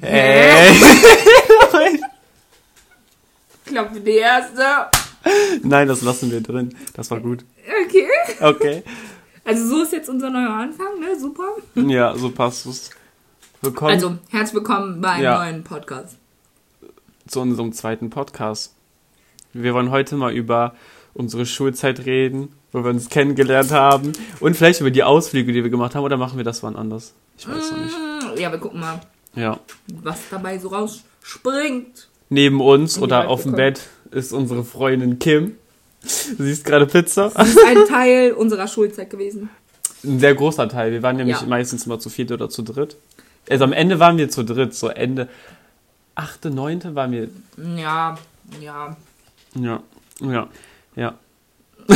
Hey. Klappe die erste. Nein, das lassen wir drin. Das war gut. Okay. Okay. Also so ist jetzt unser neuer Anfang, ne? Super. Ja, so passt es. Willkommen Also, herzlich willkommen bei einem Ja. neuen Podcast. zu unserem zweiten Podcast. Wir wollen heute mal über unsere Schulzeit reden, wo wir uns kennengelernt haben und vielleicht über die Ausflüge, die wir gemacht haben, oder machen wir das wann anders? Ich weiß noch nicht. Mm, Ja, wir gucken mal, Ja. was dabei so rausspringt. Neben uns oder auf dem. Bett ist unsere Freundin Kim. Du siehst gerade Pizza. Das ist ein Teil unserer Schulzeit gewesen. Ein sehr großer Teil. Wir waren nämlich Ja. meistens immer zu viert oder zu dritt. Also am Ende waren wir zu dritt, so Ende achte, neunte waren wir. Ja, ja. Ja, ja, ja.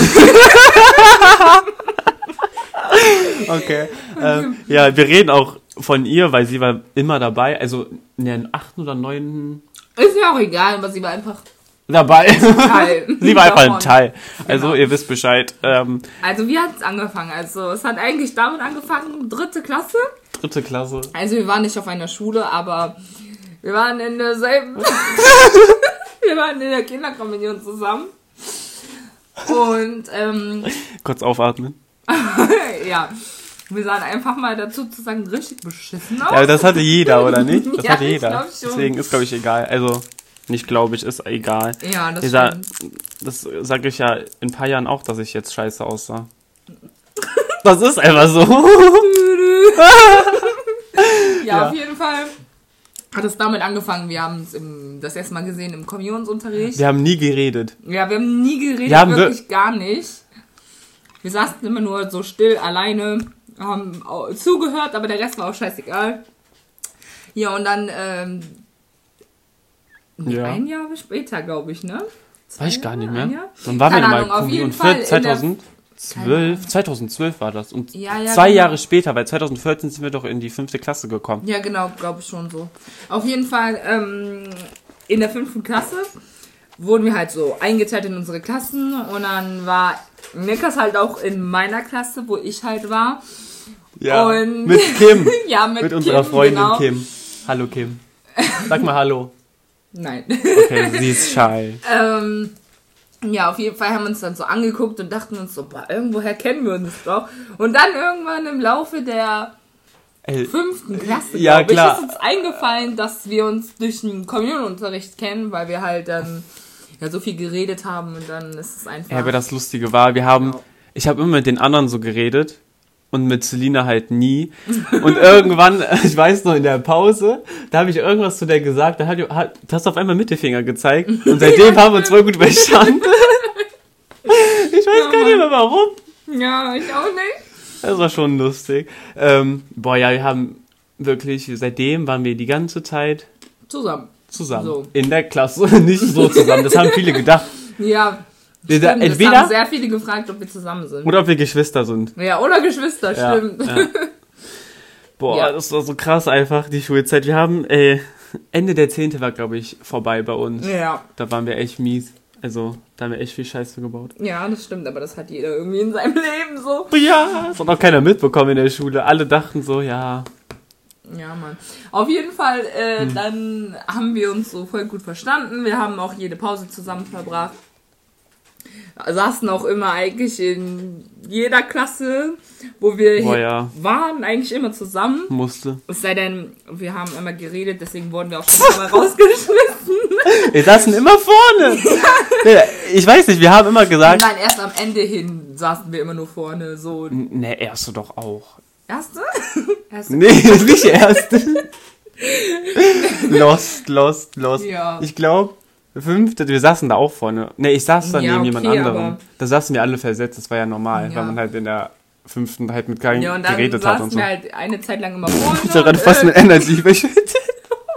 okay. Ähm, ja, wir reden auch von ihr, weil sie war immer dabei. Also in den achten oder neunten Ist ja auch egal, aber sie war einfach dabei. Teil. sie war einfach ein. Teil. Also Genau. ihr wisst Bescheid. Ähm, Also wie hat es angefangen? Also es hat eigentlich damit angefangen, dritte Klasse. dritte Klasse. Also wir waren nicht auf einer Schule, aber wir waren in derselben. wir waren in der Kinderkommunion zusammen. Und ähm, Kurz aufatmen. ja, wir sahen einfach mal dazu zu sagen richtig beschissen aus. Ja, aber das hatte jeder, oder nicht? Das Ja, hatte ich jeder. Deswegen ist, glaube ich, egal. Also, nicht glaube ich, ist egal. Ja, das Dieser, stimmt. das sage ich ja in ein paar Jahren auch, dass ich jetzt scheiße aussah. Das ist einfach so. Ja, Ja. auf jeden Fall hat es damit angefangen. Wir haben es das erste Mal gesehen im Kommunionsunterricht. Wir haben nie geredet. Ja, wir haben nie geredet, Wir haben wir- wirklich gar nicht. Wir saßen immer nur so still, alleine, haben zugehört, aber der Rest war auch scheißegal. Ja, und dann, ähm, Ja. ein Jahr später, glaube ich, ne? Zwei Weiß ich gar nicht mehr. Wann waren wir Keine mal Ahnung, auf Kommunion? jeden Fall in der- 2012, 2012 war das. Und Ja, ja, zwei genau. Jahre später, weil 2014 sind wir doch in die fünfte Klasse gekommen. Ja, genau, glaube ich schon so. Auf jeden Fall, ähm, in der fünften Klasse wurden wir halt so eingeteilt in unsere Klassen und dann war Nikas halt auch in meiner Klasse, wo ich halt war. Ja. Und- mit Kim. Ja, mit, mit unserer Kim, Freundin genau. Kim. Hallo Kim. Sag mal Hallo. Nein. Okay, sie ist shy. ähm, ja, auf jeden Fall haben wir uns dann so angeguckt und dachten uns so, boah, irgendwoher kennen wir uns doch. Und dann irgendwann im Laufe der Ey, fünften Klasse, Ja, glaub ich, klar. ist uns eingefallen, dass wir uns durch den Kommunionunterricht kennen, weil wir halt dann ja so viel geredet haben und dann ist es einfach. Ja, aber das Lustige war, wir haben, Genau. ich habe immer mit den anderen so geredet und mit Selina halt nie. Und irgendwann, ich weiß noch, in der Pause, da habe ich irgendwas zu der gesagt, da hat, hat du hast auf einmal Mittelfinger gezeigt und seitdem haben wir uns voll gut verstanden. ich weiß gar nicht mehr warum. ja, ich auch nicht. Das war schon lustig. Ähm, boah, ja, wir haben wirklich, seitdem waren wir die ganze Zeit Zusammen. Zusammen. So. In der Klasse, nicht so zusammen. Das haben viele gedacht. Ja. Wir- Stimmt, es entweder- haben sehr viele gefragt, ob wir zusammen sind. Oder ob wir Geschwister sind. Ja, oder Geschwister, Ja, stimmt. ja. Boah, Ja. das war so krass einfach, die Schulzeit. Wir haben, ey, Ende der Zehnte war, glaube ich, vorbei bei uns. Ja. Da waren wir echt mies. Also, da haben wir echt viel Scheiße gebaut. Ja, das stimmt, aber das hat jeder irgendwie in seinem Leben so. Ja, das hat auch keiner mitbekommen in der Schule. Alle dachten so, ja. Ja, Mann. Auf jeden Fall, äh, Hm. dann haben wir uns so voll gut verstanden. Wir haben auch jede Pause zusammen verbracht. Saßen auch immer eigentlich in jeder Klasse, wo wir hier ja. waren, eigentlich immer zusammen. Musste. Es sei denn, wir haben immer geredet, deswegen wurden wir auch schon mal rausgeschmissen. Wir saßen immer vorne. Nee, ich weiß nicht, wir haben immer gesagt. Nein, erst am Ende hin saßen wir immer nur vorne, so. Ne, erste doch auch. Erste? Erste. Nee, nicht erste. lost, lost, lost. Ja. Ich glaube, fünfte, wir saßen da auch vorne. Ne, ich saß da Ja, neben jemand okay, anderem. aber- Da saßen wir alle versetzt, das war ja normal, Ja. weil man halt in der fünften halt mit keinem Ja, und dann geredet hat und so. wir halt eine Zeit lang immer vorne. Ich hab gerade fast äh, mit Energy verschüttet.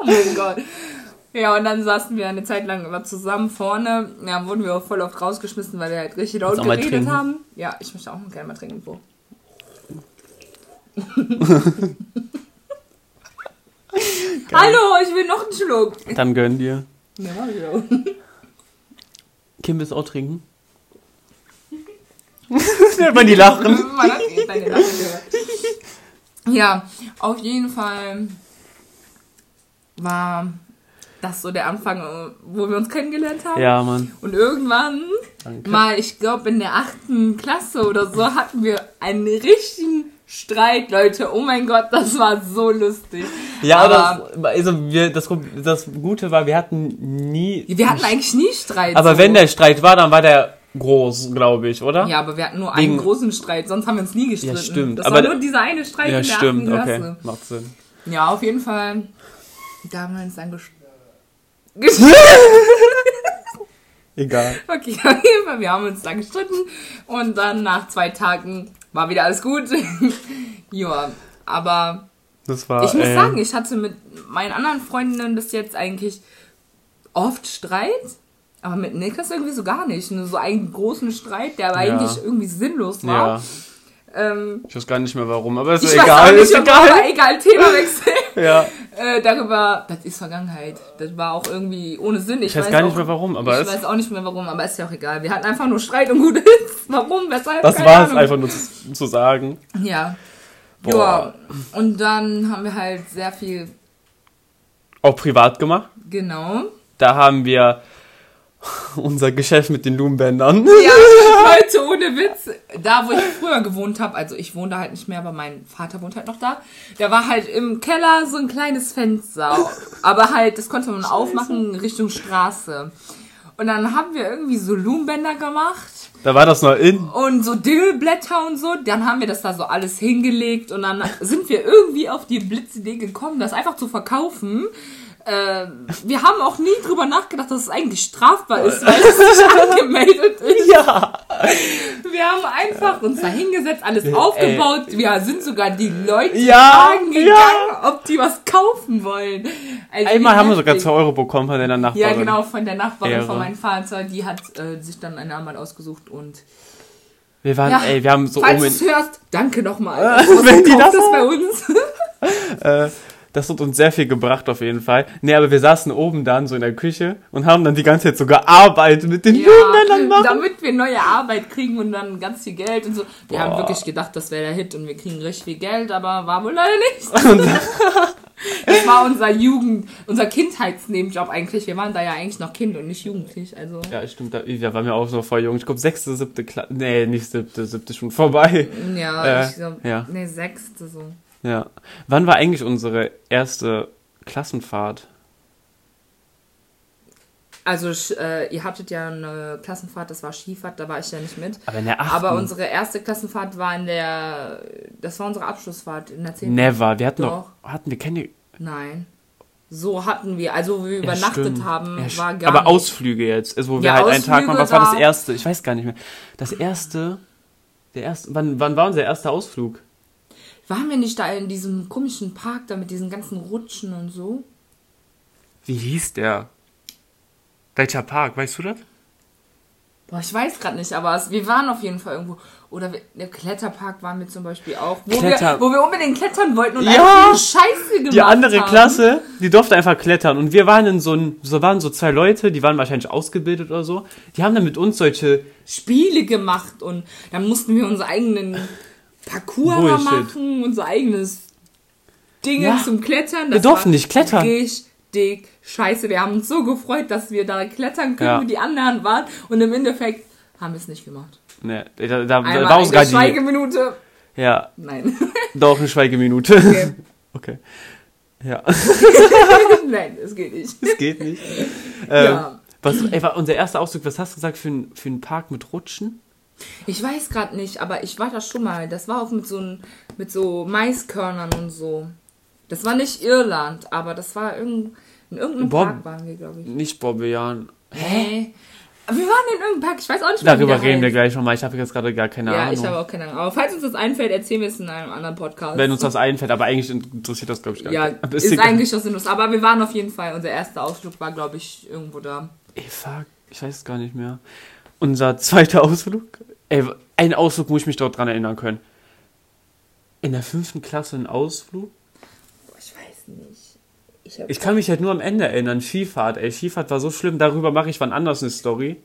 Oh mein Gott. Ja, und dann saßen wir eine Zeit lang immer zusammen vorne. Ja, wurden wir auch voll oft rausgeschmissen, weil wir halt richtig laut geredet haben. Ja, ich möchte auch gerne mal trinken. Wo? Hallo, ich will noch einen Schluck. Dann gönn dir. Ja, ja. Kim, willst du auch trinken? Hört man die lachen? Ja, auf jeden Fall war das so der Anfang, wo wir uns kennengelernt haben. Ja, Mann. Und irgendwann, Danke. mal, ich glaube in der achten Klasse oder so, hatten wir einen richtigen Streit, Leute. Oh mein Gott, das war so lustig. Ja, aber aber also wir, das, das Gute war, wir hatten nie. wir hatten eigentlich nie Streit. aber so. wenn der Streit war, dann war der groß, glaube ich, oder? Ja, aber wir hatten nur Wegen- einen großen Streit, sonst haben wir uns nie gestritten. Ja, stimmt. Das Aber war nur dieser eine Streit Ja, in der stimmt, okay. Macht Sinn. Ja, auf jeden Fall. Da haben wir uns dann gestritten. Egal. Okay, auf jeden Fall, wir haben uns dann gestritten und dann nach zwei Tagen war wieder alles gut. ja, aber Das war. ich muss äh, sagen, ich hatte mit meinen anderen Freundinnen bis jetzt eigentlich oft Streit, aber mit Niklas irgendwie so gar nicht. Nur so einen großen Streit, der aber Ja. eigentlich irgendwie sinnlos war. Ja, Ähm, ich weiß gar nicht mehr warum, aber ist ich egal. weiß auch nicht, ist egal. egal, Themawechsel. Ja. äh, darüber, das ist Vergangenheit. Das war auch irgendwie ohne Sinn. Ich, Ich weiß gar nicht auch, mehr warum, aber ich weiß auch nicht mehr warum, aber ist ja auch egal. Wir hatten einfach nur Streit und gut ist. Warum? Weshalb? Das war es einfach nur zu, zu sagen. Ja. Boah. Ja. Und dann haben wir halt sehr viel, Auch privat gemacht. genau. Da haben wir unser Geschäft mit den Blumenbändern. Ja, Leute, ohne Witz. Da, wo ich früher gewohnt habe, also ich wohne da halt nicht mehr, aber mein Vater wohnt halt noch da. Da war halt im Keller so ein kleines Fenster. Aber halt, das konnte man aufmachen Richtung Straße. Und dann haben wir irgendwie so Blumenbänder gemacht. Da war das noch in. und so Dillblätter und so. Dann haben wir das da so alles hingelegt und dann sind wir irgendwie auf die Blitzidee gekommen, das einfach zu verkaufen. Äh, wir haben auch nie drüber nachgedacht, dass es eigentlich strafbar ist, weil es nicht angemeldet ist. Ja. Wir haben einfach uns da hingesetzt, alles aufgebaut. Wir sind sogar die Leute Ja, fragen gegangen, ja. ob die was kaufen wollen. Also Einmal haben wir sogar heftig. 2 Euro bekommen von deiner Nachbarin. Ja, genau, von der Nachbarin Ehre. von meinem Vater. Die hat äh, sich dann einen Namen ausgesucht und Wir waren, Ja, ey, wir haben so Falls du hörst, danke nochmal. Wenn die das das bei uns. äh, das hat uns sehr viel gebracht auf jeden Fall. Nee, aber wir saßen oben dann so in der Küche und haben dann die ganze Zeit so gearbeitet mit den Blumenbändern machen. damit wir neue Arbeit kriegen und dann ganz viel Geld und so. Wir haben Boah. wirklich gedacht, das wäre der Hit und wir kriegen richtig viel Geld, aber war wohl leider nicht. das war unser Jugend, unser Kindheitsnebenjob eigentlich. Wir waren da ja eigentlich noch Kind und nicht jugendlich. Also Ja, stimmt, da, da waren wir auch so voll jung. Ich glaube, sechste, siebte Klasse. Nee, nicht siebte, siebte schon vorbei. ja, Äh, ich glaube, ja. nee, sechste so. Ja. Wann war eigentlich unsere erste Klassenfahrt? Also äh, ihr hattet ja eine Klassenfahrt, das war Skifahrt, da war ich ja nicht mit. Aber in der achten. Aber unsere erste Klassenfahrt war in der, das war unsere Abschlussfahrt in der 10. Never. Wir hatten Doch. noch, hatten wir keine. Nein. So hatten wir, also wo wir Ja, übernachtet stimmt. haben, Ja, war gar Aber nicht. Ausflüge jetzt, also wo wir Ja, halt einen Tag waren. Was war das da- erste? Ich weiß gar nicht mehr. Das erste. Der erste. Wann, wann war unser erster Ausflug? Waren wir nicht da in diesem komischen Park da mit diesen ganzen Rutschen und so? Wie hieß der? Welcher Park, weißt du das? Boah, ich weiß gerade nicht, aber es, wir waren auf jeden Fall irgendwo. Oder wir, der Kletterpark waren wir zum Beispiel auch, wo, Kletter- wir, wo wir unbedingt klettern wollten und Ja! einfach Scheiße gemacht Die andere haben. Klasse, die durfte einfach klettern. Und wir waren in so ein, so waren so zwei Leute, die waren wahrscheinlich ausgebildet oder so. Die haben dann mit uns solche, Spiele gemacht und dann mussten wir unsere eigenen Parcours da Bullshit. machen, unser eigenes Dinge Ja. zum Klettern. Wir durften nicht klettern. Richtig scheiße. Wir haben uns so gefreut, dass wir da klettern können, Ja. wie die anderen waren. Und im Endeffekt haben wir es nicht gemacht. ne, da, da, da Einmal war uns eine gerade die, Schweigeminute. ja, Nein. doch eine Schweigeminute. Okay. Okay. Ja, Nein, es geht nicht. das geht nicht. Ähm, Ja. was, ey, war unser erster Ausflug, was hast du gesagt für, ein, für einen Park mit Rutschen? Ich weiß gerade nicht, aber ich war da schon mal. Das war auch mit so, ein, mit so Maiskörnern und so. Das war nicht Irland, aber das war irgend, in irgendeinem Bob- Park waren wir, glaube ich. Nicht Bobbejahren. Hä? Wir waren in irgendeinem Park, ich weiß auch nicht Darüber reden wir heißt. gleich nochmal. Ich habe jetzt gerade gar keine Ja, Ahnung. ich habe auch keine Ahnung. Aber falls uns das einfällt, erzählen wir es in einem anderen Podcast. Wenn uns das einfällt, aber eigentlich interessiert das, glaube ich, gar ja, nicht. Aber ist, egal. eigentlich das sinnlos. Aber wir waren auf jeden Fall, unser erster Ausflug war, glaube ich, irgendwo da. Ey, fuck, ich weiß es gar nicht mehr. Unser zweiter Ausflug? Ey, ein Ausflug muss ich mich dort dran erinnern können. In der fünften Klasse ein Ausflug? Boah, ich weiß nicht. Ich Ich kann mich halt nur am Ende erinnern. Skifahrt, ey. Skifahrt war so schlimm. Darüber mache ich wann anders eine Story.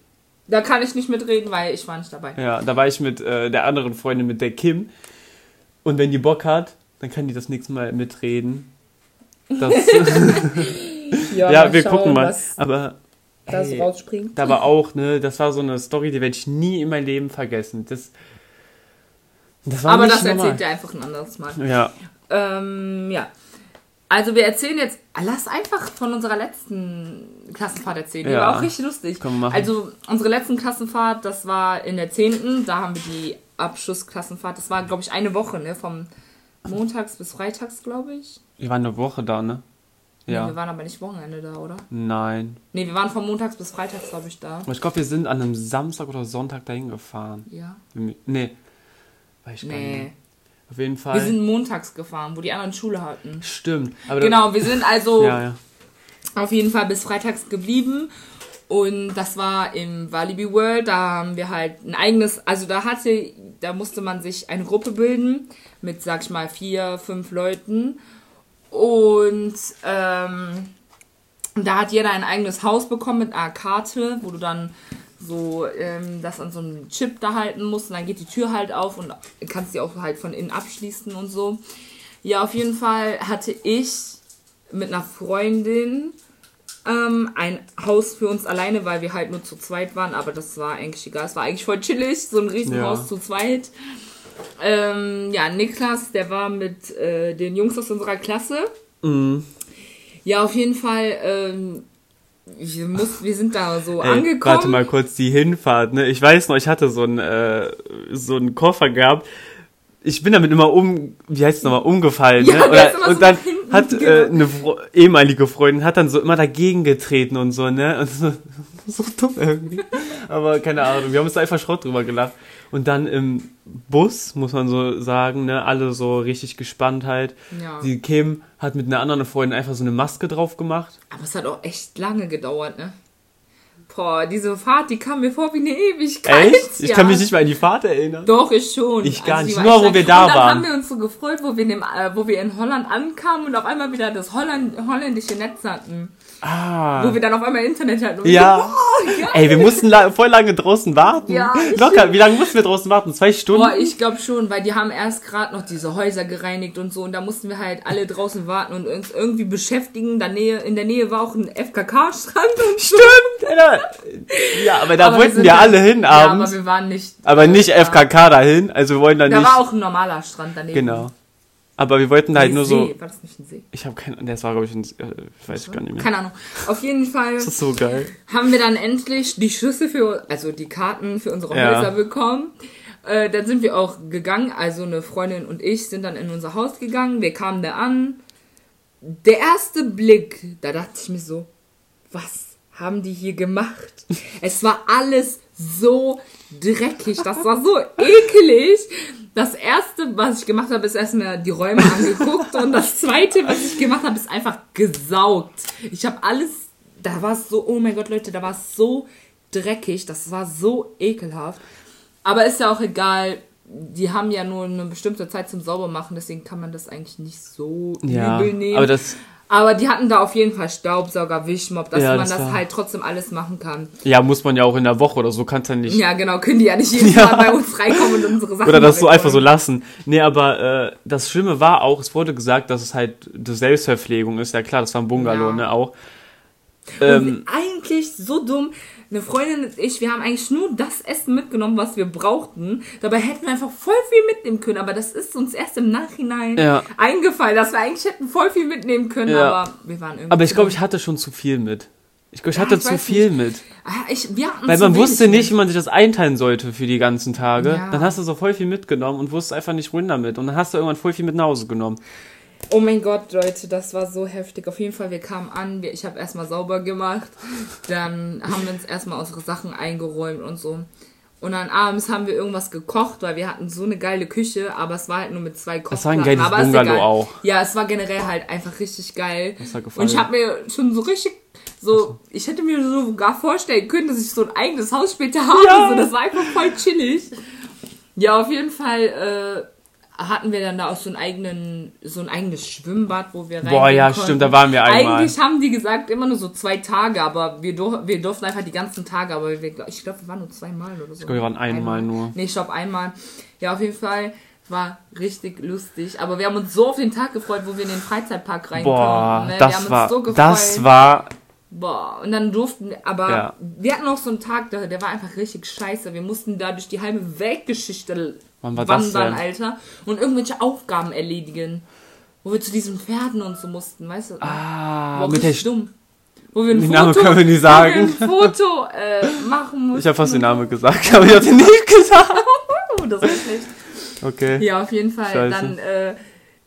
da kann ich nicht mitreden, weil ich war nicht dabei. Ja, da war ich mit äh, der anderen Freundin, mit der Kim. Und wenn die Bock hat, dann kann die das nächste Mal mitreden. Das, ja, mal wir schauen, gucken mal. Aber das hey, rausspringt. da war auch, ne, das war so eine Story, die werde ich nie in meinem Leben vergessen. Das, das war Aber das normal. erzählt ihr einfach ein anderes Mal. Ja, Ähm, ja. Also wir erzählen jetzt, lass einfach von unserer letzten Klassenfahrt erzählen. Die Ja. war auch richtig lustig. Können wir machen. Also unsere letzten Klassenfahrt, das war in der 10. Da haben wir die Abschlussklassenfahrt. Das war, glaube ich, eine Woche, ne? Vom Montags bis Freitags, glaube ich. wir waren eine Woche da, ne? Nee, Ja. wir waren aber nicht Wochenende da, oder? Nein. Ne, wir waren von Montags bis Freitags, glaube ich, da. Ich glaube, wir sind an einem Samstag oder Sonntag dahin gefahren. Ja. Nee. Weiß ich gar nicht. Nee. Auf jeden Fall. Wir sind montags gefahren, wo die anderen Schule hatten. Stimmt. Aber Genau, wir sind also Ja, ja. auf jeden Fall bis freitags geblieben. Und das war im Walibi World. Da haben wir halt ein eigenes, also da hatte, da musste man sich eine Gruppe bilden mit, sag ich mal, vier, fünf Leuten. Und ähm, da hat jeder ein eigenes Haus bekommen mit einer Karte, wo du dann so ähm, das an so einem Chip da halten musst. Und dann geht die Tür halt auf und kannst die auch halt von innen abschließen und so. Ja, auf jeden Fall hatte ich mit einer Freundin ähm, ein Haus für uns alleine, weil wir halt nur zu zweit waren, aber das war eigentlich egal. Es war eigentlich voll chillig, so ein Riesenhaus Ja. zu zweit. Ähm, ja, Niklas, der war mit äh, den Jungs aus unserer Klasse. Mhm. Ja, auf jeden Fall, ähm, wir, muss, wir sind da so Ey, angekommen. warte mal kurz, die Hinfahrt, ne? Ich weiß noch, ich hatte so einen, äh, so einen Koffer gehabt. Ich bin damit immer um, wie heißt es nochmal, umgefallen, Ja, ne? der ist immer so und dann hat äh, eine Fro ehemalige Freundin hat dann so immer dagegen getreten und so, ne? Und so, so dumm irgendwie. Aber keine Ahnung, wir haben uns da einfach Schrott drüber gelacht. Und dann im Bus, muss man so sagen, ne? Alle so richtig gespannt halt. Ja. Die Kim hat mit einer anderen Freundin einfach so eine Maske drauf gemacht. Aber es hat auch echt lange gedauert, ne? Boah, diese Fahrt, die kam mir vor wie eine Ewigkeit. Echt? Ich ja. kann mich nicht mehr an die Fahrt erinnern. Doch, ich schon. Ich gar die nicht. Nur, wo wir da und dann waren. haben wir uns so gefreut, wo wir, in dem, äh, wo wir in Holland ankamen und auf einmal wieder das Holland, holländische Netz hatten. Ah. Wo wir dann auf einmal Internet hatten. Und Ja. wir so, geil. Ey, wir mussten la voll lange draußen warten. Ja, Locker. Wie lange mussten wir draußen warten? Zwei Stunden? Boah, ich glaube schon, weil die haben erst gerade noch diese Häuser gereinigt und so und da mussten wir halt alle draußen warten und uns irgendwie beschäftigen. In der Nähe, in der Nähe war auch ein FKK-Strand und so. Stimmt. Alter. Ja, aber da Aber wollten sind wir halt- alle hin Ja, abends. aber wir waren nicht. aber, nicht Ja. FKK dahin. Also wir wollen da Da nicht. war auch ein normaler Strand daneben. genau. Aber wir wollten da halt Nee, nur See. so. War das nicht ein See? Ich habe keinen. Das war glaube ich ein. äh, Ich weiß gar nicht mehr. Keine Ahnung. Auf jeden Fall Das ist so geil. haben wir dann endlich die Schlüssel für, also die Karten für unsere Ja. Häuser bekommen. Äh, dann sind wir auch gegangen, also eine Freundin und ich sind dann in unser Haus gegangen. Wir kamen da an. Der erste Blick, da dachte ich mir so, was haben die hier gemacht? Es war alles so dreckig, das war so ekelig. Das erste, was ich gemacht habe, ist erstmal die Räume angeguckt und das zweite, was ich gemacht habe, ist einfach gesaugt. Ich habe alles, da war es so, oh mein Gott, Leute, da war es so dreckig, das war so ekelhaft. Aber ist ja auch egal, die haben ja nur eine bestimmte Zeit zum Saubermachen, deswegen kann man das eigentlich nicht so Ja. übel nehmen. Aber das. Aber die hatten da auf jeden Fall Staubsauger, Wischmopp, dass Ja, man das das, halt trotzdem alles machen kann. Ja, muss man ja auch in der Woche oder so. Kannst ja nicht. Ja, genau, können die ja nicht jedes Ja. Mal bei uns reinkommen und unsere Sachen Oder das so einfach so lassen. Nee, aber äh, das Schlimme war auch, es wurde gesagt, dass es halt die Selbstverpflegung ist. Ja klar, das war ein Bungalow, Ja. ne, auch. Ähm, eigentlich so dumm. Eine Freundin und ich, wir haben eigentlich nur das Essen mitgenommen, was wir brauchten. Dabei hätten wir einfach voll viel mitnehmen können. Aber das ist uns erst im Nachhinein Ja. eingefallen, dass wir eigentlich hätten voll viel mitnehmen können. Ja. Aber wir waren irgendwie. aber ich glaube, ich hatte schon zu viel mit. Ich glaube, ich Ja, hatte ich zu viel mit. Ah, ich, Weil man wusste nicht, wie man sich das einteilen sollte für die ganzen Tage. Dann hast du so voll viel mitgenommen und wusstest einfach nicht, wohin damit. Und dann hast du irgendwann voll viel mit nach Hause genommen. Oh mein Gott, Leute, das war so heftig. Auf jeden Fall, wir kamen an, wir, ich habe erstmal sauber gemacht, dann haben wir uns erstmal unsere Sachen eingeräumt und so. Und dann abends haben wir irgendwas gekocht, weil wir hatten so eine geile Küche, aber es war halt nur mit zwei Kochplatten. Das war ein geiles aber Bungalow auch. Ja, es war generell halt einfach richtig geil. Das hat gefallen. Und ich habe mir schon so richtig so, ich hätte mir sogar vorstellen können, dass ich so ein eigenes Haus später habe. Ja. So, das war einfach voll chillig. Ja, auf jeden Fall äh, hatten wir dann da auch so einen eigenen, so ein eigenes Schwimmbad, wo wir rein. Boah, ja, stimmt, da waren wir einmal. Eigentlich haben die gesagt immer nur so zwei Tage, aber wir, dur wir durften einfach die ganzen Tage, aber wir, ich glaube, wir waren nur zweimal oder so. glaub, wir waren einmal nur. Nee, ich glaube einmal. Ja, auf jeden Fall war richtig lustig. Aber wir haben uns so auf den Tag gefreut, wo wir in den Freizeitpark reinkommen. Boah, ne? wir das haben uns war, so gefreut. das war, Boah, und dann durften, aber Ja. wir hatten auch so einen Tag, der, der war einfach richtig scheiße. Wir mussten da durch die halbe Weltgeschichte Wann war das wandern, denn? Alter. Und irgendwelche Aufgaben erledigen. Wo wir zu diesen Pferden und so mussten, weißt du? ah, Boah, mit der, dumm. Wo wir ein Den Namen können wir nicht sagen. Wo wir ein Foto äh, machen mussten. ich habe fast den Namen gesagt, aber ich habe den nicht gesagt. Oh, das ist schlecht. Okay. Ja, auf jeden Fall. Scheiße. Dann, äh,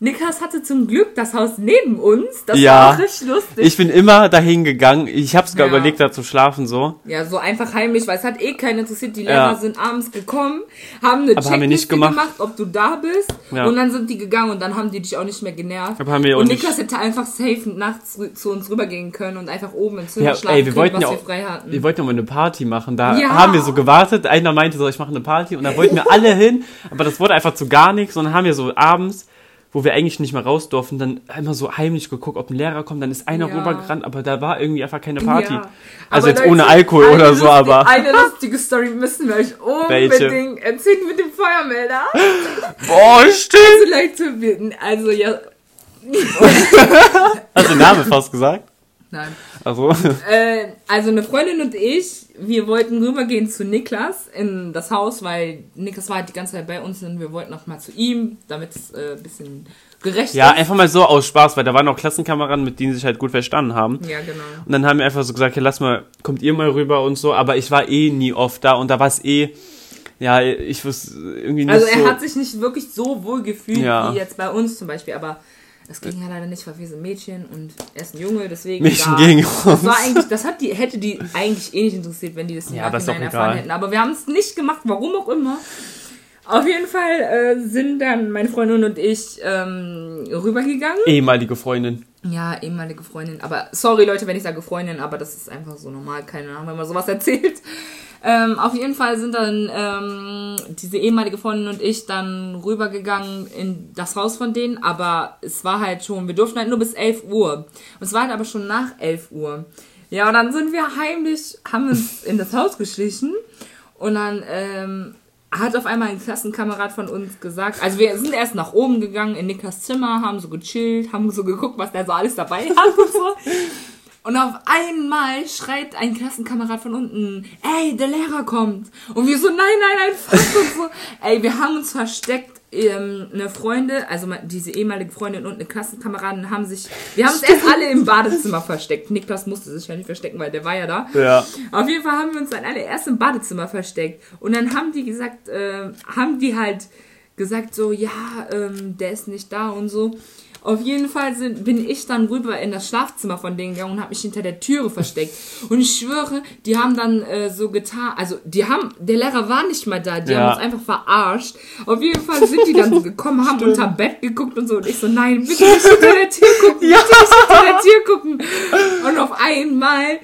Nikas hatte zum Glück das Haus neben uns. Das Ja. war richtig lustig. Ich bin immer dahin gegangen. Ich habe sogar Ja. überlegt, da zu schlafen so. Ja, so einfach heimlich, weil es hat eh keinen interessiert. Die Ja. Lehrer sind abends gekommen, haben eine Aber wir Checkliste gemacht. gemacht. ob du da bist. Ja. Und dann sind die gegangen und dann haben die dich auch nicht mehr genervt. Aber haben wir auch und nicht- Niklas hätte einfach safe nachts zu uns rübergehen können und einfach oben ins Zimmer Ja, schlafen ey, wir können, wollten was ja wir auch, frei hatten. wir wollten ja mal eine Party machen. Da Ja. haben wir so gewartet. Einer meinte so, ich mache eine Party und da wollten wir alle hin. Aber das wurde einfach zu gar nichts. Und dann haben wir so abends, wo wir eigentlich nicht mehr raus durften, dann immer so heimlich geguckt, ob ein Lehrer kommt. Dann ist einer Ja. rübergerannt, aber da war irgendwie einfach keine Party. Ja. Also jetzt ohne Alkohol oder so, lustige- aber. Eine lustige Story müssen wir euch Welche? unbedingt erzählen mit dem Feuermelder. Boah, stimmt. Also also ja, Hast du den Namen fast gesagt? nein. Also, Äh, also eine Freundin und ich, wir wollten rübergehen zu Niklas in das Haus, weil Niklas war halt die ganze Zeit bei uns und wir wollten auch mal zu ihm, damit es äh, ein bisschen gerecht ja, ist. einfach mal so aus Spaß, weil da waren auch Klassenkameraden, mit denen sie sich halt gut verstanden haben. Ja, genau. Und dann haben wir einfach so gesagt, ja, lass mal, kommt ihr mal rüber und so. Aber ich war eh nie oft da und da war es eh, ja, ich wusste irgendwie nicht Also er so. hat sich nicht wirklich so wohl gefühlt Ja. wie jetzt bei uns zum Beispiel, aber das ging ja leider nicht, weil wir sind Mädchen und er ist ein Junge, deswegen. Mädchen da, gegen Das uns. war eigentlich, das hat die, hätte die eigentlich eh nicht interessiert, wenn die das im Ja, Nachhinein erfahren egal. hätten. Aber wir haben es nicht gemacht, warum auch immer. Auf jeden Fall äh, sind dann meine Freundin und ich ähm, rübergegangen. Ehemalige Freundin. Ja, ehemalige Freundin. Aber sorry Leute, wenn ich sage Freundin, aber das ist einfach so normal. Keine Ahnung, wenn man sowas erzählt. Ähm, auf jeden Fall sind dann ähm, diese ehemalige Freundin und ich dann rübergegangen in das Haus von denen. Aber es war halt schon, wir durften halt nur bis 11 Uhr. Und es war halt aber schon nach 11 Uhr. Ja, und dann sind wir heimlich, haben uns in das Haus geschlichen. Und dann ähm, hat auf einmal ein Klassenkamerad von uns gesagt, also wir sind erst nach oben gegangen in Nikas Zimmer, haben so gechillt, haben so geguckt, was der so alles dabei hat und so. Und auf einmal schreit ein Klassenkamerad von unten, ey, der Lehrer kommt. Und wir so, nein, nein, nein, fuck und so. Ey, wir haben uns versteckt. Ähm, eine Freunde, also diese ehemalige Freundin und eine Klassenkameradin haben sich, wir haben uns erst alle im Badezimmer versteckt. Niklas musste sich ja nicht verstecken, weil der war ja da. Ja. Auf jeden Fall haben wir uns dann alle erst im Badezimmer versteckt. Und dann haben die gesagt, äh, haben die halt gesagt so, ja, ähm, der ist nicht da und so. Auf jeden Fall sind, bin ich dann rüber in das Schlafzimmer von denen gegangen und habe mich hinter der Türe versteckt. Und ich schwöre, die haben dann äh, so getan, also die haben, der Lehrer war nicht mal da, die Ja. haben uns einfach verarscht. Auf jeden Fall sind die dann so gekommen, haben unter Bett geguckt und so. Und ich so, nein, bitte nicht hinter der Tür gucken, bitte nicht hinter der Tür gucken. Und auf einmal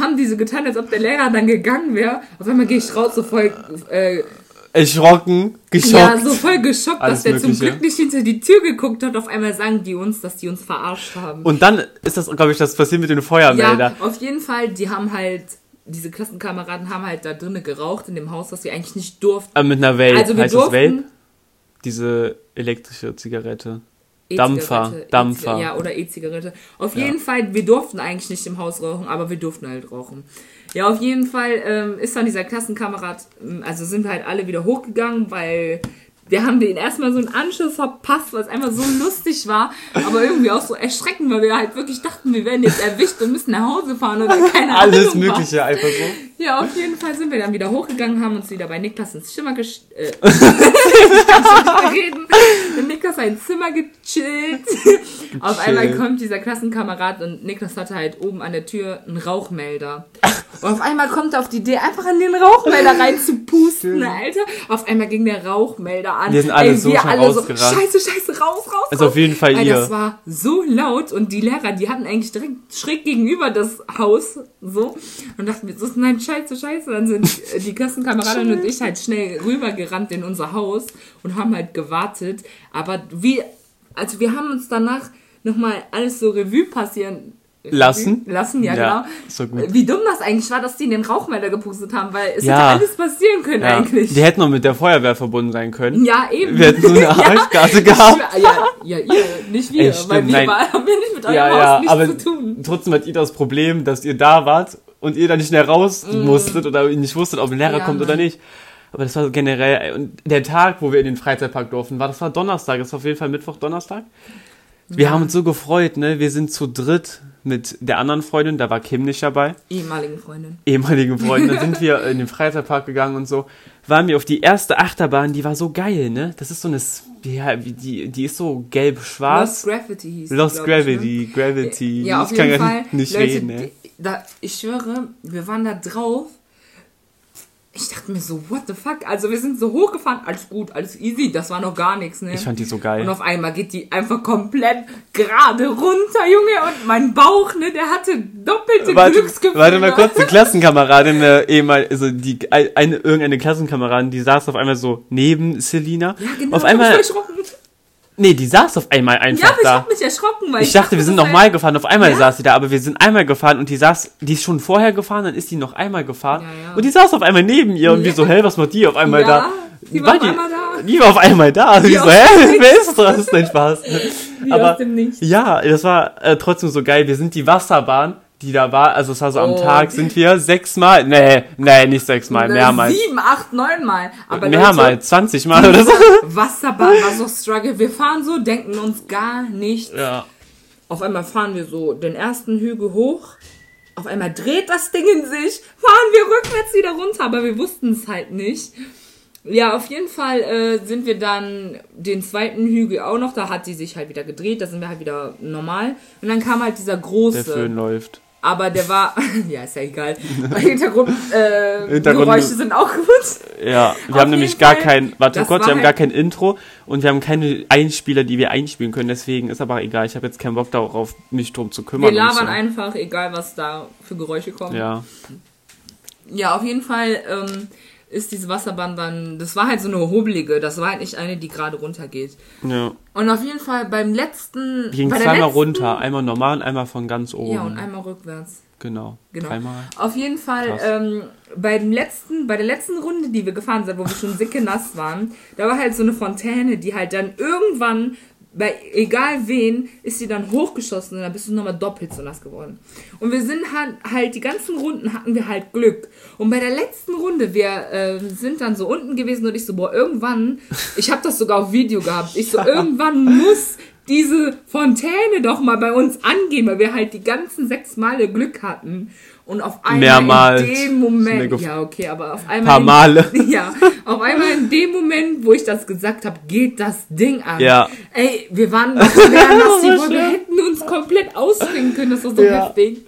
haben die so getan, als ob der Lehrer dann gegangen wäre. Auf einmal gehe ich raus, so voll, äh, Erschrocken, geschockt. ja, so voll geschockt, dass der zum Mögliche. Glück nicht hinter die Tür geguckt hat. Auf einmal sagen die uns, dass die uns verarscht haben. Und dann ist das, glaube ich, das passiert mit den Feuermelder. ja, auf jeden Fall, die haben halt, diese Klassenkameraden haben halt da drinnen geraucht in dem Haus, was wir eigentlich nicht durften. Aber mit einer Vape. Also wir heißt das Vape? durften Diese elektrische Zigarette. Dampfer, Dampfer. Ja, oder E-Zigarette. Auf Ja. jeden Fall, wir durften eigentlich nicht im Haus rauchen, aber wir durften halt rauchen. Ja, auf jeden Fall ähm, ist dann dieser Klassenkamerad, ähm, also sind wir halt alle wieder hochgegangen, weil wir haben den erstmal so einen Anschluss verpasst, was einfach so lustig war, aber irgendwie auch so erschreckend, weil wir halt wirklich dachten, wir werden jetzt erwischt und müssen nach Hause fahren oder keine Alles Ahnung. was. Mögliche einfach so. Ja, auf jeden Fall sind wir dann wieder hochgegangen, haben uns wieder bei Niklas ins Zimmer gesch... Äh, ich kann schon nicht reden. In Niklas ein Zimmer gechillt. auf einmal kommt dieser Klassenkamerad und Niklas hatte halt oben an der Tür einen Rauchmelder. Und auf einmal kommt er auf die Idee, einfach an den Rauchmelder rein zu pusten, Alter. Auf einmal ging der Rauchmelder an. Wir sind alle Ey, so wir schon alle so, rausgerannt. scheiße, scheiße, raus, raus, Also raus. auf jeden Fall Ey, ihr. das war so laut und die Lehrer, die hatten eigentlich direkt schräg gegenüber das Haus so und dachten wir so, nein, scheiße, scheiße. Dann sind die Klassenkameradin und ich halt schnell rübergerannt in unser Haus und haben halt gewartet. Aber wie, also wir haben uns danach nochmal alles so Revue passieren Lassen? Lassen, ja, genau. So gut. Wie dumm das eigentlich war, dass die in den Rauchmelder gepustet haben, weil es Ja. hätte alles passieren können Ja. eigentlich. Die hätten noch mit der Feuerwehr verbunden sein können. ja, eben. Wir hätten so eine Arschkarte gehabt. Ja, ja, ihr, nicht wir, Ey, weil stimmt, wir nein. war- haben wir nicht mit eurem Ja, Haus ja, nichts aber zu tun. trotzdem hat ihr das Problem, dass ihr da wart und ihr da nicht schnell raus musstet oder nicht wusstet, ob ein Lehrer Mm. Ja, kommt oder Mann. nicht. Aber das war generell, und der Tag, wo wir in den Freizeitpark durften, war, das war Donnerstag, das war auf jeden Fall Mittwoch, Donnerstag. Wir Ja. haben uns so gefreut, ne? Wir sind zu dritt mit der anderen Freundin, da war Kim nicht dabei, Ehemaligen Freundin. ehemaligen Freundin, dann sind wir in den Freizeitpark gegangen und so. Waren wir auf die erste Achterbahn, die war so geil, ne? Das ist so eine, ja, die, die ist so gelb-schwarz. Lost Gravity hieß die, Lost glaub ich, ne? Gravity, Gravity. Ja, auf ich kann jeden gar Fall. nicht Leute, reden, ne? die, da, ich schwöre, wir waren da drauf. Ich dachte mir so, what the fuck? Also wir sind so hochgefahren, alles gut, alles easy, das war noch gar nichts, ne? Ich fand die so und geil. auf einmal geht die einfach komplett gerade runter, Junge, und mein Bauch, ne, der hatte doppelte Warte, Glücksgefühle. warte mal kurz, eine Klassenkameradin, äh, ehemal, also die, eine, irgendeine Klassenkameradin, die saß auf einmal so neben Selina. Ja, genau, auf einmal. Nee, die saß auf einmal Ja, einfach aber ich da. hab mich erschrocken, weil Ich dachte, wir sind das nochmal gefahren. Auf einmal Ja. saß sie da, aber wir sind einmal gefahren und die saß, die ist schon vorher gefahren, dann ist die noch einmal gefahren. Ja, ja. Und die saß auf einmal neben ihr und wir Ja. so, hä, was macht die auf einmal Ja, da? die war auf einmal da. Die war auf einmal da. Und ich so, hä, wer ist das? Dein Spaß. Wie aber ja, das war äh, trotzdem so geil. Wir sind die Wasserbahn, die da war, also es war so am Oh. Tag, sind wir sechsmal, nee, nee, nicht sechsmal, mehrmals. Sieben, acht, neun Mal. Aber Mehrmals, 20 Mal oder so. Wasserbahn war so struggle. Wir fahren so, denken uns gar nicht. Ja. Auf einmal fahren wir so den ersten Hügel hoch. Auf einmal dreht das Ding in sich. Fahren wir rückwärts wieder runter, aber wir wussten es halt nicht. Ja, auf jeden Fall äh, sind wir dann den zweiten Hügel auch noch. Da hat die sich halt wieder gedreht. Da sind wir halt wieder normal. Und dann kam halt dieser Der große. Föhn läuft. Aber der war. ja, ist ja egal. Hintergrund, äh, Hintergrund- Geräusche sind auch gut. Ja, wir Auf haben nämlich gar Fall, kein, warte kurz, wir haben gar halt- kein Intro und wir haben keine Einspieler, die wir einspielen können, deswegen ist aber egal, ich habe jetzt keinen Bock darauf, mich drum zu kümmern. Wir labern so. einfach, egal was da für Geräusche kommen. Ja, Ja, auf jeden Fall ähm, ist diese Wasserbahn dann, das war halt so eine hobelige, das war halt nicht eine, die gerade runtergeht. ja. Und auf jeden Fall beim letzten, Wir gingen bei zweimal letzten, runter, einmal normal und einmal von ganz oben. Ja, und einmal rückwärts. Genau. Genau. Dreimal. Auf jeden Fall, ähm, bei dem letzten, bei der letzten Runde, die wir gefahren sind, wo wir schon sicke nass waren, da war halt so eine Fontäne, die halt dann irgendwann, bei egal wen, ist sie dann hochgeschossen und dann bist du nochmal doppelt so nass geworden. Und wir sind halt, halt, die ganzen Runden hatten wir halt Glück. Und bei der letzten Runde, wir äh, sind dann so unten gewesen und ich so, boah, irgendwann, ich habe das sogar auf Video gehabt, ich so, irgendwann muss diese Fontäne doch mal bei uns angehen, weil wir halt die ganzen sechs Male Glück hatten. Und auf einmal Mehrmals. in dem Ist Moment, ja okay, aber auf einmal, Paar in- Male. ja, auf einmal in dem Moment, wo ich das gesagt habe, geht das Ding an. Ja. Ey, wir waren So Wolke, wir hätten uns komplett ausspringen können, das war so Ja. heftig.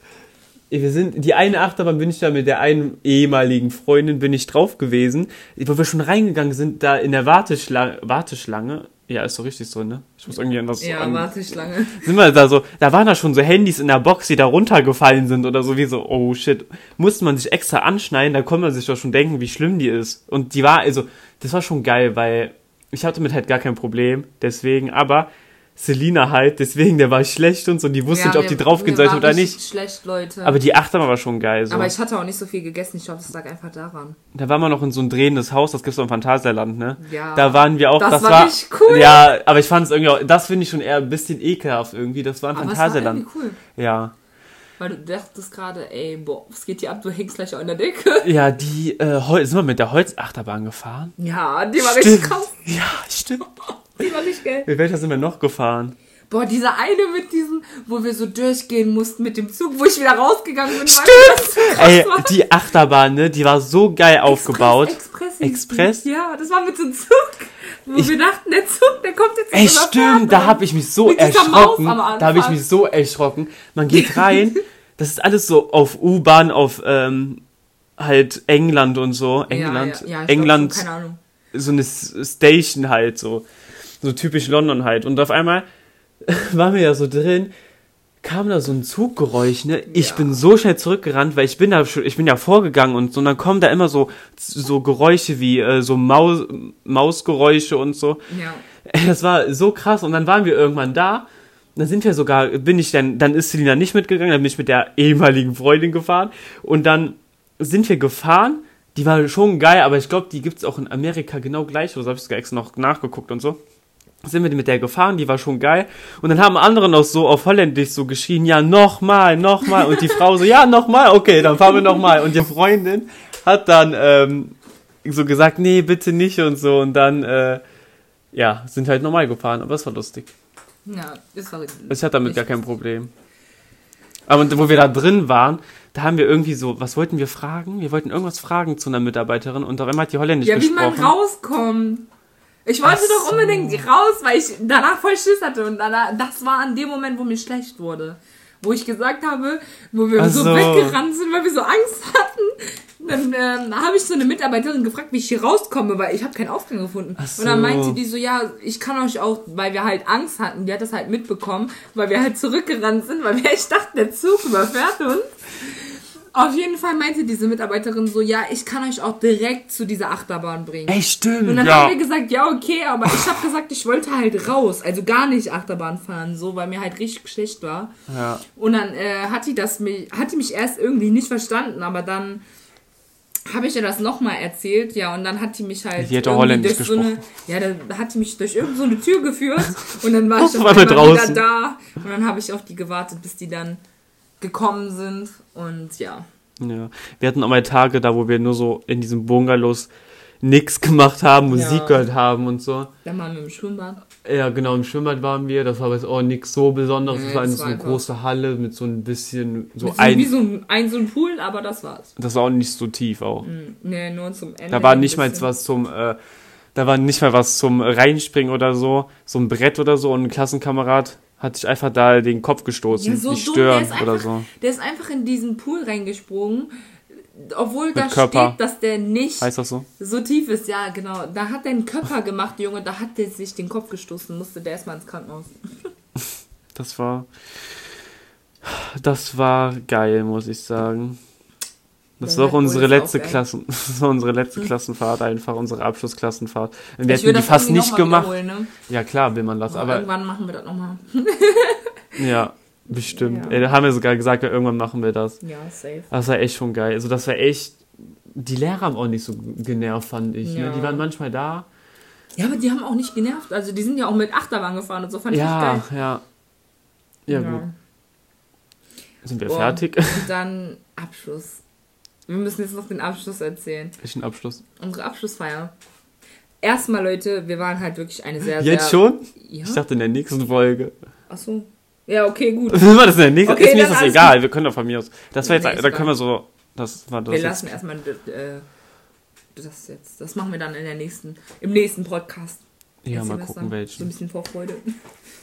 Wir sind, die eine Achterbahn bin ich da mit der einen ehemaligen Freundin bin ich drauf gewesen, wo wir schon reingegangen sind, da in der Warteschlange, Warteschlange, ja, ist so richtig so, ne? Ich muss irgendwie an was Ja, an, warte ich lange. sind wir da so, da waren da schon so Handys in der Box, die da runtergefallen sind oder so, wie so, oh shit, musste man sich extra anschneiden, da konnte man sich doch schon denken, wie schlimm die ist. Und die war, also, das war schon geil, weil ich hatte mit halt gar kein Problem, deswegen, aber Selina halt, deswegen, der war schlecht und so, die wusste Ja, nicht, ob die draufgehen sollte oder nicht. schlecht, Leute. Aber die Achterbahn war schon geil, so. Aber ich hatte auch nicht so viel gegessen, ich glaube, das lag einfach daran. Da waren wir noch in so ein drehendes Haus, das gibt's doch im Phantasialand, ne? Ja. Da waren wir auch, Das das, war war, richtig cool. Ja, aber ich fand es irgendwie auch, das finde ich schon eher ein bisschen ekelhaft irgendwie, das war ein Phantasialand. irgendwie cool. Ja. Weil du dachtest gerade, ey, boah, was geht hier ab, du hängst gleich auch in der Decke. Ja, die, äh, sind wir mit der Holzachterbahn gefahren? Ja, die war richtig krass. Ja, stimmt. Die war nicht geil. Mit welcher sind wir noch gefahren? Boah, dieser eine mit diesem, wo wir so durchgehen mussten mit dem Zug, wo ich wieder rausgegangen bin. Stimmt. Weil Ey, war. die Achterbahn, ne, die war so geil aufgebaut. Express. Express? Ja, das war mit so einem Zug, wo wir dachten, der Zug, der kommt jetzt Ey, stimmt, da habe ich mich so erschrocken. Da habe ich mich so erschrocken. Man geht rein, das ist alles so auf U-Bahn, auf ähm, halt England und so. England, Ja, ja, ja, ich England, Glaub, so, keine Ahnung. so eine Station halt so. So typisch London halt. Und auf einmal waren wir ja so drin, kam da so ein Zuggeräusch, ne? Ich Ja. bin so schnell zurückgerannt, weil ich bin da schon, ich bin ja vorgegangen und so, und dann kommen da immer so, so Geräusche wie äh, so Maus, Mausgeräusche und so. Ja. Das war so krass und dann waren wir irgendwann da dann sind wir sogar, bin ich dann, dann ist Selina nicht mitgegangen, dann bin ich mit der ehemaligen Freundin gefahren und dann sind wir gefahren. Die war schon geil, aber ich glaube, die gibt's auch in Amerika genau gleich. Oder so habe ich sogar extra noch nachgeguckt und so. Sind wir mit der gefahren, die war schon geil. Und dann haben andere noch so auf Holländisch so geschrien, ja, nochmal, nochmal. Und die Frau so, ja, nochmal, okay, dann fahren wir nochmal. Und die Freundin hat dann ähm, so gesagt, nee, bitte nicht und so. Und dann, äh, ja, sind halt normal gefahren, aber es war lustig. Ja, das war. Ich hatte damit gar kein Problem. Aber wo wir da drin waren, da haben wir irgendwie so, was wollten wir fragen? Wir wollten irgendwas fragen zu einer Mitarbeiterin und auf einmal hat die Holländisch Ja, wie man gesprochen. rauskommt. Ich wollte Ach doch so. unbedingt raus, weil ich danach voll Schiss hatte. Und danach, das war an dem Moment, wo mir schlecht wurde. Wo ich gesagt habe, wo wir so so. weggerannt sind, weil wir so Angst hatten. Dann ähm, habe ich so eine Mitarbeiterin gefragt, wie ich hier rauskomme, weil ich habe keinen Aufgang gefunden. Ach Und dann so. meinte die so, ja, ich kann euch auch, weil wir halt Angst hatten, die hat das halt mitbekommen, weil wir halt zurückgerannt sind, weil wir echt dachten, der Zug überfährt uns. Auf jeden Fall meinte diese Mitarbeiterin so, ja, ich kann euch auch direkt zu dieser Achterbahn bringen. Ey, stimmt, Und dann ja. haben wir gesagt, ja, okay, aber ich habe gesagt, ich wollte halt raus, also gar nicht Achterbahn fahren, so, weil mir halt richtig schlecht war. ja. Und dann äh, hat die das mich, hat die mich erst irgendwie nicht verstanden, aber dann habe ich ihr das nochmal erzählt, ja, und dann hat die mich halt Die hat Holländisch durch so eine, ja, dann hat die mich durch irgendeine so eine Tür geführt und dann war ich Auf einmal wieder da und dann habe ich auf die gewartet, bis die dann gekommen sind und ja. ja. Wir hatten auch mal Tage da, wo wir nur so in diesen Bungalows nix gemacht haben, Musik Ja. gehört haben und so. Dann waren wir im Schwimmbad. Ja, genau, im Schwimmbad waren wir. Das war aber jetzt auch nichts so Besonderes. Nee, das war eine so eine große Halle mit so ein bisschen, so Mit ein, wie so ein, ein, so ein Pool, aber das war's. das war auch nicht so tief auch. Nee, nur zum Ende. Da war nicht mal was zum, äh, da war nicht mal was zum Reinspringen oder so, so ein Brett oder so und ein Klassenkamerad hat sich einfach da den Kopf gestoßen, Ja, so nicht dumm, der stören ist einfach, oder so. Der ist einfach in diesen Pool reingesprungen, obwohl da Körper. steht, dass der nicht so? so tief ist. Ja, genau. Da hat der einen Körper gemacht, Junge. Da hat der sich den Kopf gestoßen, musste der erstmal ins Krankenhaus. Das war, das war geil, muss ich sagen. Das war auch unsere letzte auch. Klassen, das war unsere letzte Klassenfahrt, einfach unsere Abschlussklassenfahrt. Und wir Ich hätten die fast nicht gemacht. Ne? Ja, klar will man das, Aber aber irgendwann machen wir das nochmal. ja, bestimmt. Ja. Ey, da haben wir sogar gesagt, ja, irgendwann machen wir das. Ja, safe. Das war echt schon geil. Also das war echt. Die Lehrer haben auch nicht so genervt, fand ich. Ja. Ne? Die waren manchmal da. Ja, aber die haben auch nicht genervt. Also die sind ja auch mit Achterbahn gefahren und so. Fand ich Ja, echt geil. ja. Ja, gut. Sind wir Boah. fertig? Und dann Abschluss. Wir müssen jetzt noch den Abschluss erzählen. Welchen Abschluss? Unsere Abschlussfeier. Erstmal, Leute, wir waren halt wirklich eine sehr, Jetzt sehr... schon? Ja. Ich dachte in der nächsten Folge. Achso. Ja, okay, gut. Das in der nächsten? Okay, ist mir ist das egal. Wir können doch von mir aus. Das war jetzt, Nee, da können wir so. Das war das. Wir jetzt. lassen erstmal äh, das jetzt. Das machen wir dann in der nächsten, im nächsten Podcast. Ja, mal gucken, dann. So ein welchen. bisschen Vorfreude.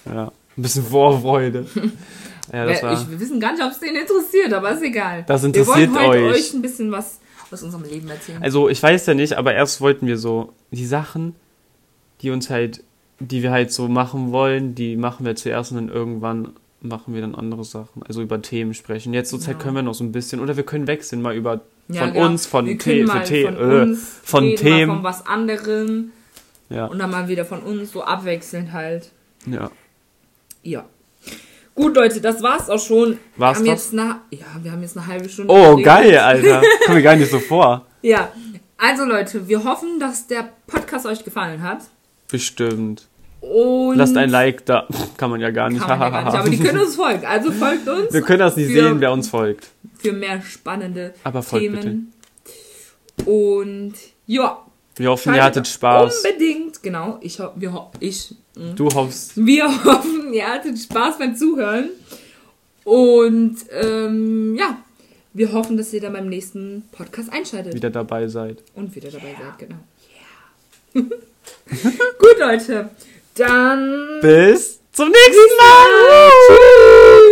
Ja. Ein bisschen Vorfreude. ja, das war. ich, wir wissen gar nicht, ob es den interessiert, aber ist egal. Das wir interessiert wollen heute euch. euch ein bisschen was aus unserem Leben erzählen. Also ich weiß ja nicht, aber erst wollten wir so die Sachen, die uns halt, die wir halt so machen wollen, die machen wir zuerst und dann irgendwann machen wir dann andere Sachen. Also über Themen sprechen. Jetzt zur Zeit Ja. können wir noch so ein bisschen oder wir können wechseln mal über von ja. uns, von, wir für mal The von äh, uns von Themen. von was anderem ja, und dann mal wieder von uns, so abwechselnd halt. ja. Ja. Gut, Leute, das war's auch schon. War's wir haben das? jetzt eine, Ja, wir haben jetzt eine halbe Stunde. Oh, geil, Alter. Kommt mir gar nicht so vor. Ja. Also, Leute, wir hoffen, dass der Podcast euch gefallen hat. Bestimmt. Und Lasst ein Like da. Kann man ja gar nicht. Kann man ja gar nicht, aber die können uns folgen. Also folgt uns wir können das nicht für- sehen, wer uns folgt. für mehr spannende Aber folgt Themen. Und ja, Wir hoffen, ihr hattet Spaß. Unbedingt, genau. Ich, wir ich. Du hoffst wir hoffen, ihr hattet Spaß beim Zuhören. Und ähm, ja, wir hoffen, dass ihr dann beim nächsten Podcast einschaltet wieder dabei seid. und wieder dabei seid, genau. Gut, Leute. Dann Bis zum nächsten Mal. Tschüss.